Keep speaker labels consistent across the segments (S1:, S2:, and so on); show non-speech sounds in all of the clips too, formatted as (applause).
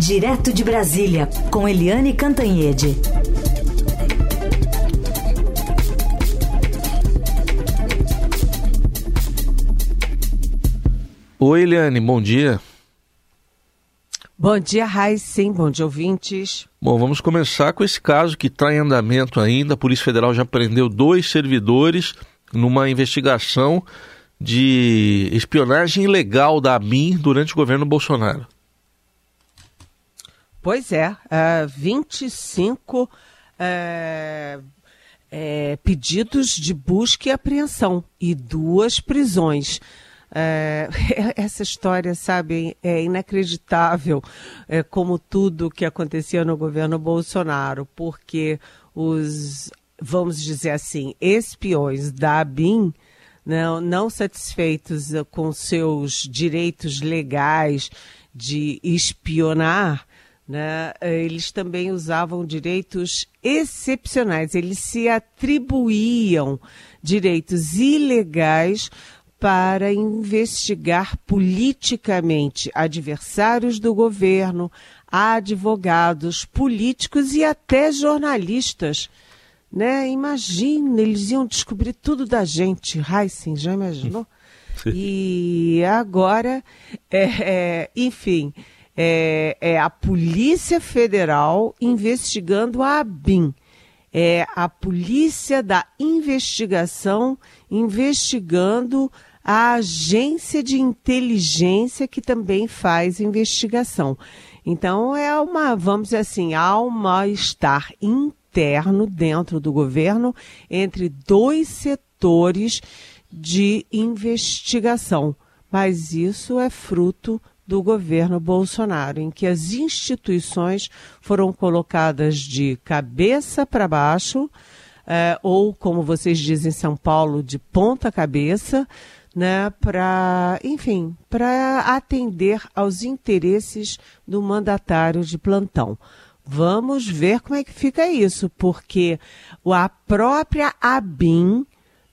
S1: Direto de Brasília, com Eliane Cantanhede.
S2: Oi, Eliane, bom dia.
S3: Bom dia, Sim, bom dia, ouvintes.
S2: Bom, vamos começar com esse caso que está em andamento ainda. A Polícia Federal já prendeu dois servidores numa investigação de espionagem ilegal da ABIN durante o governo Bolsonaro.
S3: Pois é, uh, 25 uh, pedidos de busca e apreensão e duas prisões. É, (laughs) essa história, sabe, é inacreditável, é, como tudo que acontecia no governo Bolsonaro, porque os, vamos dizer assim, espiões da ABIN, não, não satisfeitos com seus direitos legais de espionar, né, eles também usavam direitos excepcionais, eles se atribuíam direitos ilegais para investigar politicamente adversários do governo, advogados, políticos e até jornalistas. Né? Imagina, eles iam descobrir tudo da gente. Heisen, já imaginou? (laughs) E agora, é, é, enfim, é, é a Polícia Federal investigando a ABIN. É a Polícia da Investigação investigando a agência de inteligência que também faz investigação. Então é uma, vamos dizer assim, há um mal-estar interno dentro do governo entre dois setores de investigação. Mas isso é fruto do governo Bolsonaro, em que as instituições foram colocadas de cabeça para baixo, eh, ou, como vocês dizem em São Paulo, de ponta cabeça, né, para, enfim, para atender aos interesses do mandatário de plantão. Vamos ver como é que fica isso, porque a própria ABIN,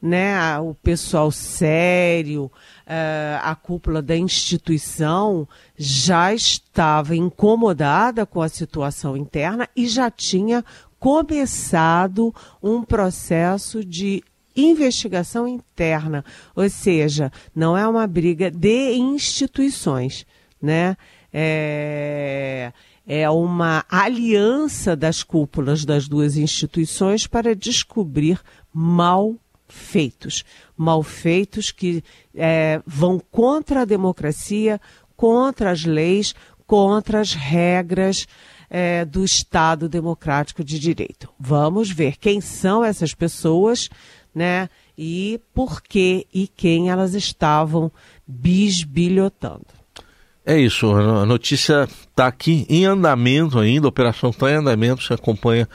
S3: né, o pessoal sério, eh, a cúpula da instituição já estava incomodada com a situação interna e já tinha começado um processo de investigação interna, ou seja, não é uma briga de instituições, né? É, é uma aliança das cúpulas das duas instituições para descobrir mal feitos, mal feitos que é, vão contra a democracia, contra as leis, contra as regras é, do Estado Democrático de Direito. Vamos ver quem são essas pessoas, né? E por que e quem elas estavam bisbilhotando.
S2: É isso, a notícia está aqui em andamento ainda, a operação está em andamento, você acompanha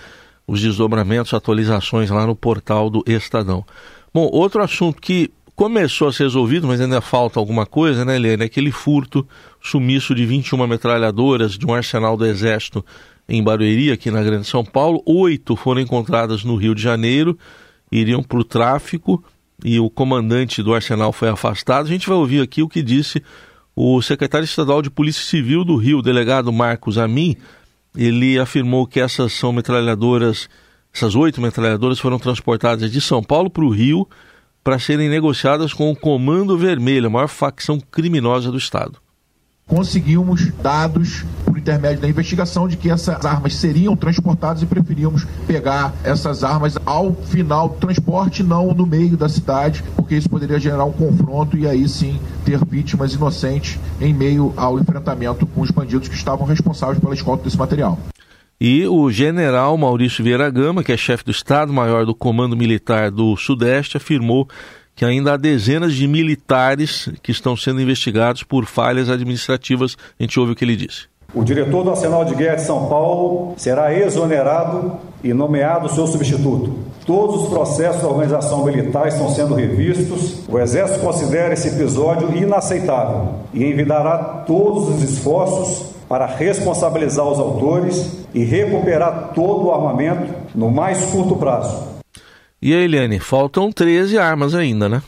S2: os desdobramentos, atualizações lá no portal do Estadão. Bom, outro assunto que começou a ser resolvido, mas ainda falta alguma coisa, né, Helene? Aquele furto, sumiço de 21 metralhadoras de um arsenal do Exército em Barueri, aqui na Grande São Paulo. Oito foram encontradas no Rio de Janeiro, iriam para o tráfico e o comandante do arsenal foi afastado. A gente vai ouvir aqui o que disse o secretário estadual de Polícia Civil do Rio, delegado Marcos Amin. Ele afirmou que essas são metralhadoras, essas oito metralhadoras foram transportadas de São Paulo para o Rio para serem negociadas com o Comando Vermelho, a maior facção criminosa do Estado.
S4: Conseguimos dados intermédio da investigação de que essas armas seriam transportadas e preferíamos pegar essas armas ao final do transporte, não no meio da cidade, porque isso poderia gerar um confronto e aí sim ter vítimas inocentes em meio ao enfrentamento com os bandidos que estavam responsáveis pela escolta desse material.
S2: E o general Maurício Vieira Gama, que é chefe do Estado-Maior do Comando Militar do Sudeste, afirmou que ainda há dezenas de militares que estão sendo investigados por falhas administrativas. A gente ouve o que ele disse.
S5: O diretor do Arsenal de Guerra de São Paulo será exonerado e nomeado seu substituto. Todos os processos da organização militar estão sendo revistos. O Exército considera esse episódio inaceitável e envidará todos os esforços para responsabilizar os autores e recuperar todo o armamento no mais curto prazo.
S2: E aí, Eliane, faltam 13 armas ainda, né?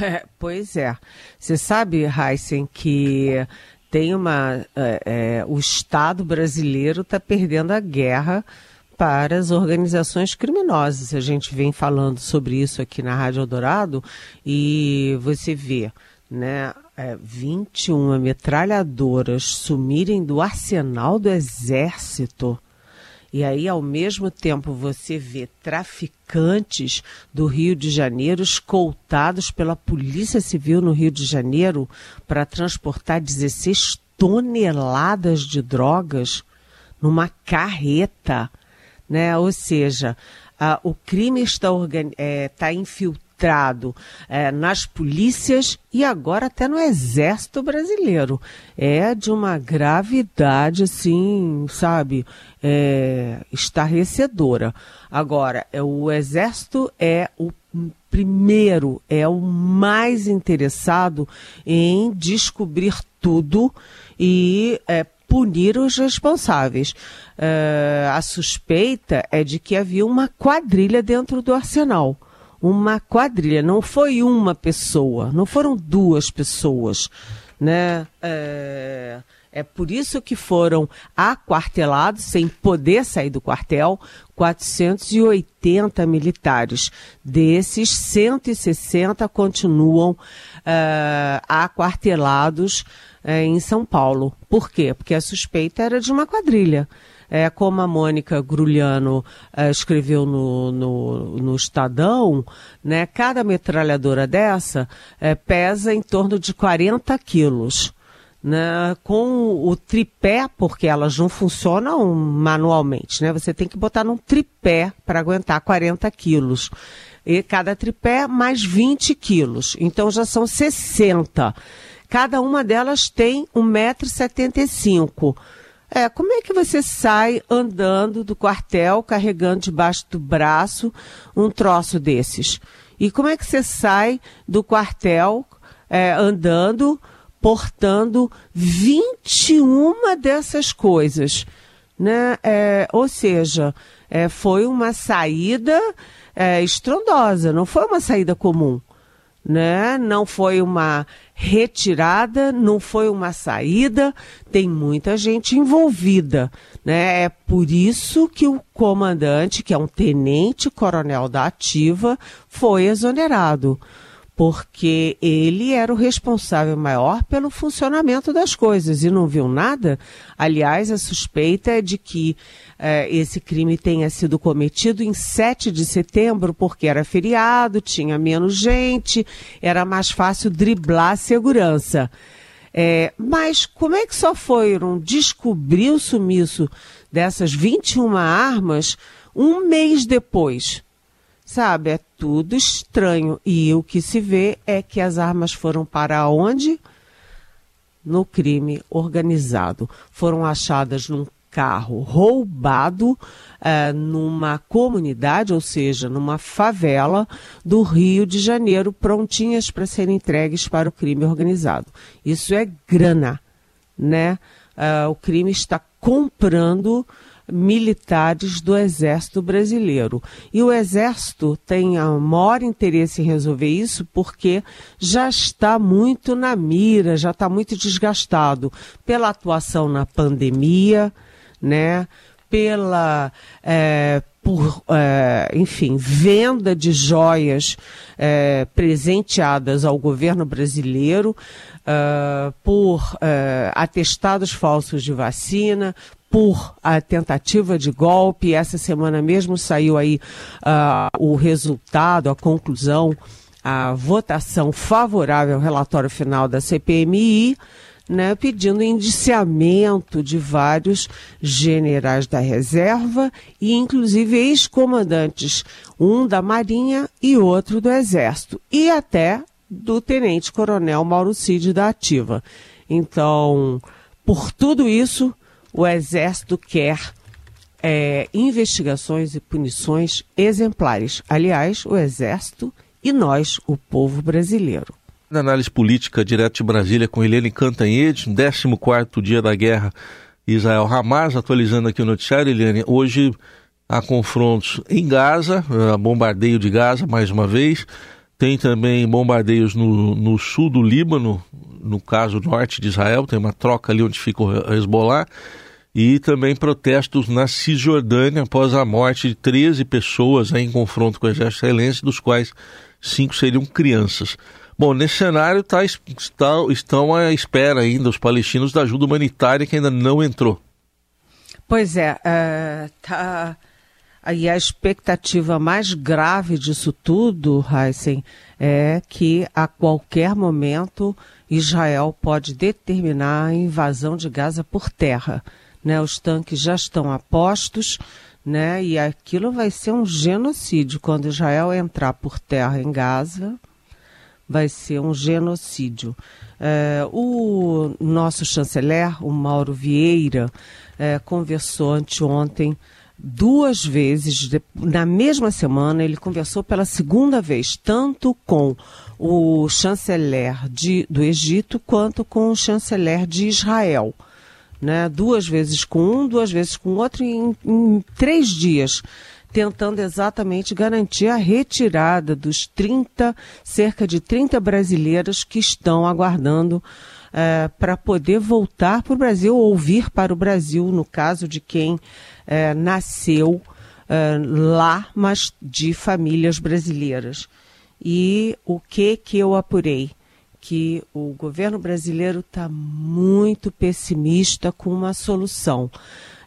S3: É, pois é. Você sabe, Heisen, que tem uma. É, é, o Estado brasileiro está perdendo a guerra para as organizações criminosas. A gente vem falando sobre isso aqui na Rádio Eldorado e você vê, né? É, 21 metralhadoras sumirem do arsenal do exército. E aí, ao mesmo tempo, você vê traficantes do Rio de Janeiro escoltados pela Polícia Civil no Rio de Janeiro para transportar 16 toneladas de drogas numa carreta né? Ou seja, o crime está, é, está infiltrado é, nas polícias e agora até no exército brasileiro. É de uma gravidade, assim, sabe, é, estarrecedora. Agora, é, o exército é o primeiro, é o mais interessado em descobrir tudo e é, punir os responsáveis. Uh, a suspeita é de que havia uma quadrilha dentro do arsenal. Uma quadrilha, não foi uma pessoa, não foram duas pessoas. Né? Uh, é por isso que foram aquartelados, sem poder sair do quartel, 480 militares. Desses, 160 continuam uh, aquartelados é, em São Paulo. Por quê? Porque a suspeita era de uma quadrilha. É, como a Mônica Grulhano é, escreveu no, no, no, Estadão, né, cada metralhadora dessa é, pesa em torno de 40 quilos. Né, com o tripé, porque elas não funcionam manualmente, né? Você tem que botar num tripé para aguentar 40 quilos. E cada tripé mais 20 quilos. Então já são 60. Cada uma delas tem 1,75m. É, como é que você sai andando do quartel, carregando debaixo do braço um troço desses? E como é que você sai do quartel é, andando, portando 21 dessas coisas? Né? É, ou seja, é, foi uma saída é, estrondosa, não foi uma saída comum né? Não foi uma retirada, não foi uma saída, tem muita gente envolvida, né? É por isso que o comandante, que é um tenente coronel da ativa, foi exonerado porque ele era o responsável maior pelo funcionamento das coisas e não viu nada. Aliás, a suspeita é de que esse crime tenha sido cometido em 7 de setembro, porque era feriado, tinha menos gente, era mais fácil driblar a segurança. É, mas como é que só foram descobrir o sumiço dessas 21 armas um mês depois? Sabe, é tudo estranho. E o que se vê é que as armas foram para onde? No crime organizado. Foram achadas num carro roubado uh, numa comunidade, ou seja, numa favela do Rio de Janeiro, prontinhas para serem entregues para o crime organizado. Isso é grana, né? Uh, o crime está comprando militares do Exército Brasileiro. E o Exército tem o maior interesse em resolver isso porque já está muito na mira, já está muito desgastado pela atuação na pandemia, né? Pela. É, por, é, enfim, venda de joias é, presenteadas ao governo brasileiro, é, por é, atestados falsos de vacina, por a tentativa de golpe. Essa semana mesmo saiu aí uh, o resultado, a conclusão, a votação favorável ao relatório final da CPMI. Né, pedindo indiciamento de vários generais da reserva e inclusive ex-comandantes, um da Marinha e outro do Exército, e até do tenente-coronel Mauro Cid da Ativa. Então, por tudo isso, o Exército quer é, investigações e punições exemplares. Aliás, o Exército e nós, o povo brasileiro.
S2: Na análise política direto de Brasília com Helene Cantanhede, 14 dia da guerra Israel-Hamas, atualizando aqui o noticiário, Helene, hoje há confrontos em Gaza, bombardeio de Gaza mais uma vez, tem também bombardeios no, no sul do Líbano, no caso norte de Israel, tem uma troca ali onde fica o Hezbollah, e também protestos na Cisjordânia após a morte de 13 pessoas em confronto com o exército israelense, dos quais cinco seriam crianças. Bom, nesse cenário tá, está, estão à espera ainda os palestinos da ajuda humanitária que ainda não entrou.
S3: Pois é, uh, tá Aí a expectativa mais grave disso tudo, Heisen, é que a qualquer momento Israel pode determinar a invasão de Gaza por terra. Né? Os tanques já estão a postos, né? e aquilo vai ser um genocídio. Quando Israel entrar por terra em Gaza, vai ser um genocídio. É, o nosso chanceler, o Mauro Vieira, é, conversou anteontem duas vezes, na mesma semana, ele conversou pela segunda vez, tanto com o chanceler de, do Egito quanto com o chanceler de Israel. Né? Duas vezes com um, duas vezes com outro, em, em três dias tentando exatamente garantir a retirada dos 30, cerca de 30 brasileiros que estão aguardando uh, para poder voltar para o Brasil ou vir para o Brasil, no caso de quem uh, nasceu uh, lá, mas de famílias brasileiras. E o que que eu apurei? Que o governo brasileiro está muito pessimista com uma solução.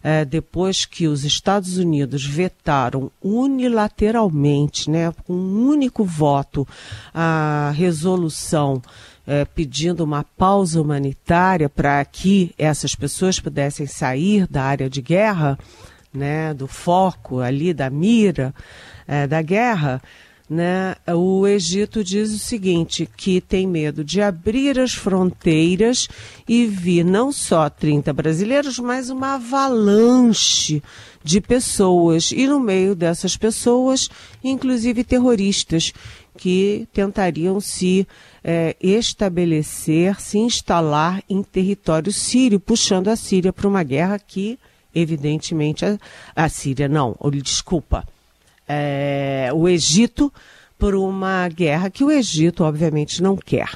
S3: É, depois que os Estados Unidos vetaram unilateralmente, né, com um único voto, a resolução é, pedindo uma pausa humanitária para que essas pessoas pudessem sair da área de guerra, né, do foco ali, da mira é, da guerra, né, o Egito diz o seguinte, que tem medo de abrir as fronteiras e vir não só 30 brasileiros, mas uma avalanche de pessoas. E no meio dessas pessoas, inclusive terroristas, que tentariam se é, estabelecer, se instalar em território sírio, puxando a Síria para uma guerra que, evidentemente, a, a Síria não, desculpa, é, o Egito por uma guerra que o Egito, obviamente, não quer.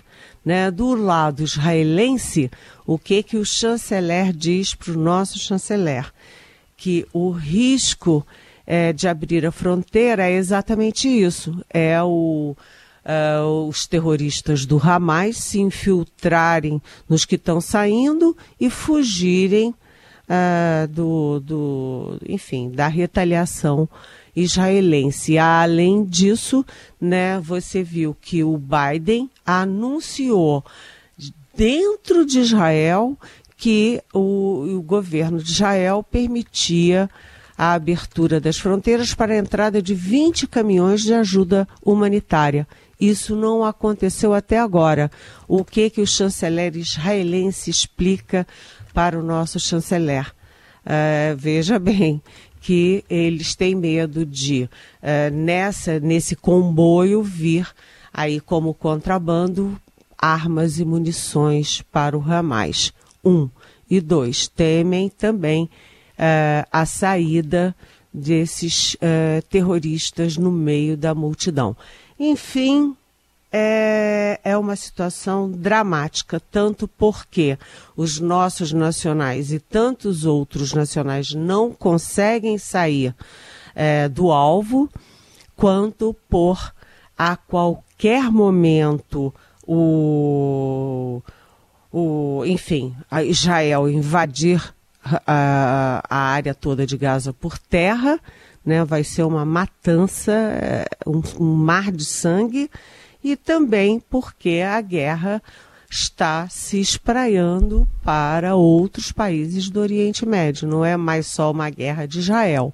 S3: Né? Do lado israelense, o que, que o chanceler diz para o nosso chanceler? Que o risco é, de abrir a fronteira é exatamente isso: é o. Uh, os terroristas do Hamas se infiltrarem nos que estão saindo e fugirem uh, do, do, enfim, da retaliação israelense. Além disso, né, você viu que o Biden anunciou dentro de Israel que o, o governo de Israel permitia a abertura das fronteiras para a entrada de 20 caminhões de ajuda humanitária. Isso não aconteceu até agora. O que que o chanceler israelense explica para o nosso chanceler? Uh, veja bem que eles têm medo de uh, nessa nesse comboio vir aí como contrabando armas e munições para o Hamas. Um e dois temem também uh, a saída desses uh, terroristas no meio da multidão. Enfim, é, é uma situação dramática, tanto porque os nossos nacionais e tantos outros nacionais não conseguem sair é, do alvo, quanto por a qualquer momento o, o enfim, Israel invadir a, a área toda de Gaza por terra, né? vai ser uma matança, é, um, um mar de sangue, e também porque a guerra está se espraiando para outros países do Oriente Médio. Não é mais só uma guerra de Israel.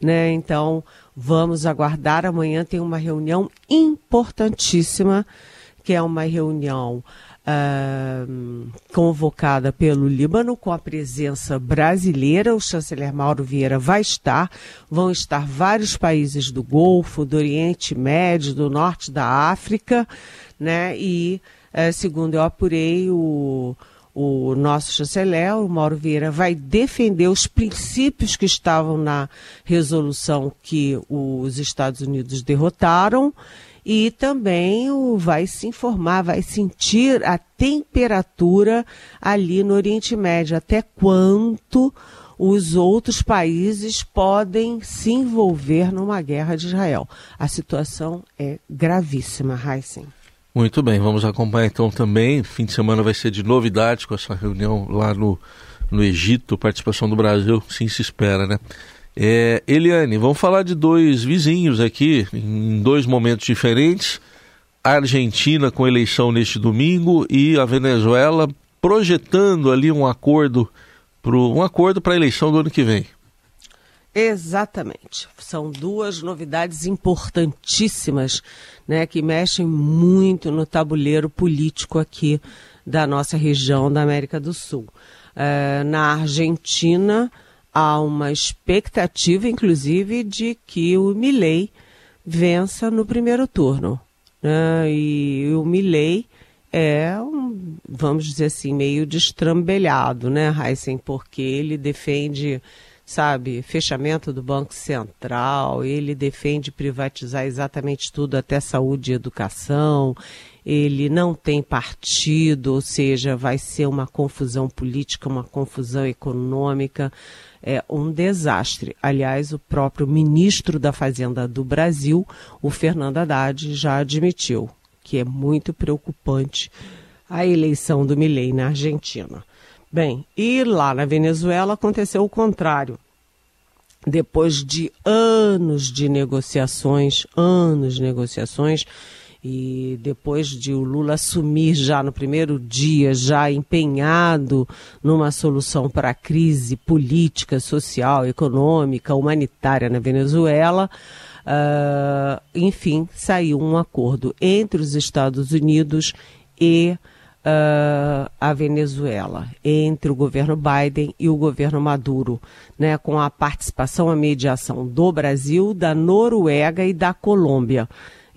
S3: Né? Então, vamos aguardar. Amanhã tem uma reunião importantíssima, que é uma reunião uh, convocada pelo Líbano, com a presença brasileira. O chanceler Mauro Vieira vai estar. Vão estar vários países do Golfo, do Oriente Médio, do Norte da África, né? E, uh, segundo eu apurei, o o nosso chanceler, o Mauro Vieira, vai defender os princípios que estavam na resolução que os Estados Unidos derrotaram e também vai se informar, vai sentir a temperatura ali no Oriente Médio, até quanto os outros países podem se envolver numa guerra de Israel. A situação é gravíssima, Heisen.
S2: Muito bem, vamos acompanhar então também. Fim de semana vai ser de novidades com essa reunião lá no, no Egito, participação do Brasil, sim se espera, né? É, Eliane, vamos falar de dois vizinhos aqui, em dois momentos diferentes. A Argentina com eleição neste domingo e a Venezuela projetando ali um acordo para um acordo para a eleição do ano que vem.
S3: Exatamente. São duas novidades importantíssimas, né, que mexem muito no tabuleiro político aqui da nossa região da América do Sul. É, na Argentina, há uma expectativa, inclusive, de que o Milley vença no primeiro turno. Né? E o Milley é, um, vamos dizer assim, meio destrambelhado, né, Heisen? Porque ele defende, sabe, fechamento do Banco Central, ele defende privatizar exatamente tudo, até saúde e educação, ele não tem partido, ou seja, vai ser uma confusão política, uma confusão econômica, é um desastre. Aliás, o próprio ministro da Fazenda do Brasil, o Fernando Haddad, já admitiu que é muito preocupante a eleição do Milei na Argentina. Bem, e lá na Venezuela aconteceu o contrário. Depois de anos de negociações, anos de negociações, e depois de o Lula assumir já no primeiro dia, já empenhado numa solução para a crise política, social, econômica, humanitária na Venezuela, uh, enfim, saiu um acordo entre os Estados Unidos e uh, a Venezuela, entre o governo Biden e o governo Maduro, né, com a participação, a mediação do Brasil, da Noruega e da Colômbia.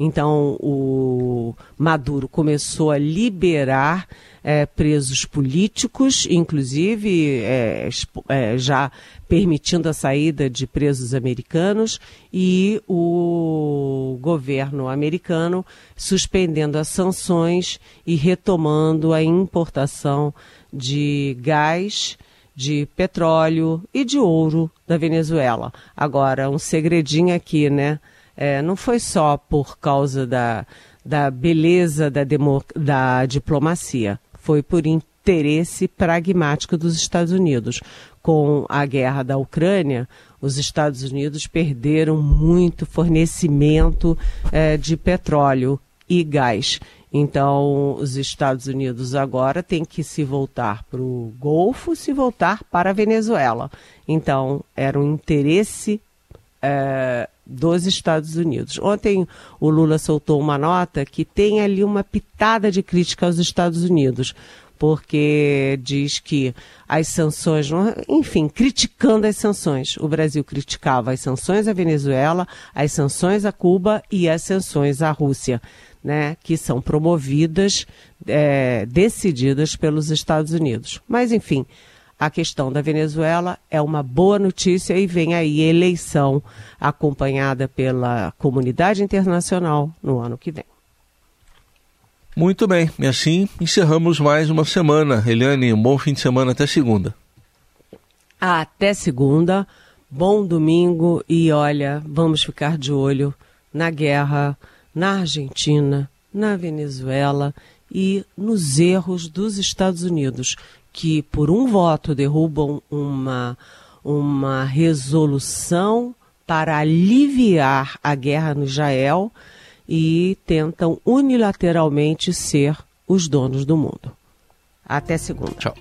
S3: Então, o Maduro começou a liberar é, presos políticos, inclusive é, é, já permitindo a saída de presos americanos, e o governo americano suspendendo as sanções e retomando a importação de gás de petróleo e de ouro da Venezuela. Agora, um segredinho aqui, né? É, não foi só por causa da, da beleza da, demo, da diplomacia, foi por interesse pragmático dos Estados Unidos. Com a guerra da Ucrânia, os Estados Unidos perderam muito fornecimento é, de petróleo e gás. Então, os Estados Unidos agora têm que se voltar para o Golfo, se voltar para a Venezuela. Então, era um interesse é, dos Estados Unidos. Ontem o Lula soltou uma nota que tem ali uma pitada de crítica aos Estados Unidos, porque diz que as sanções, enfim, criticando as sanções. O Brasil criticava as sanções à Venezuela, as sanções a Cuba e as sanções à Rússia. Né, que são promovidas, é, decididas pelos Estados Unidos. Mas, enfim, a questão da Venezuela é uma boa notícia e vem aí eleição acompanhada pela comunidade internacional no ano que vem.
S2: Muito bem, e assim encerramos mais uma semana. Eliane, um bom fim de semana até segunda.
S3: Até segunda, bom domingo e olha, vamos ficar de olho na guerra na Argentina, na Venezuela e nos erros dos Estados Unidos que por um voto derrubam uma, uma resolução para aliviar a guerra no Israel e tentam unilateralmente ser os donos do mundo. Até segunda.
S2: Tchau.